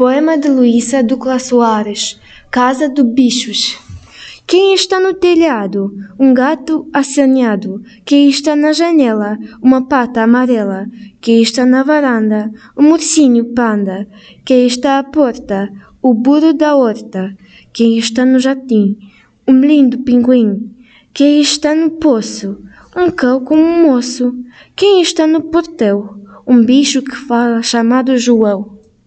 Poema de Luísa Ducla Soares Casa do Bichos Quem está no telhado? Um gato assanhado. Quem está na janela? Uma pata amarela. Quem está na varanda? Um ursinho panda. Quem está à porta? O burro da horta. Quem está no jardim? Um lindo pinguim. Quem está no poço? Um cão com um moço. Quem está no portão? Um bicho que fala chamado João.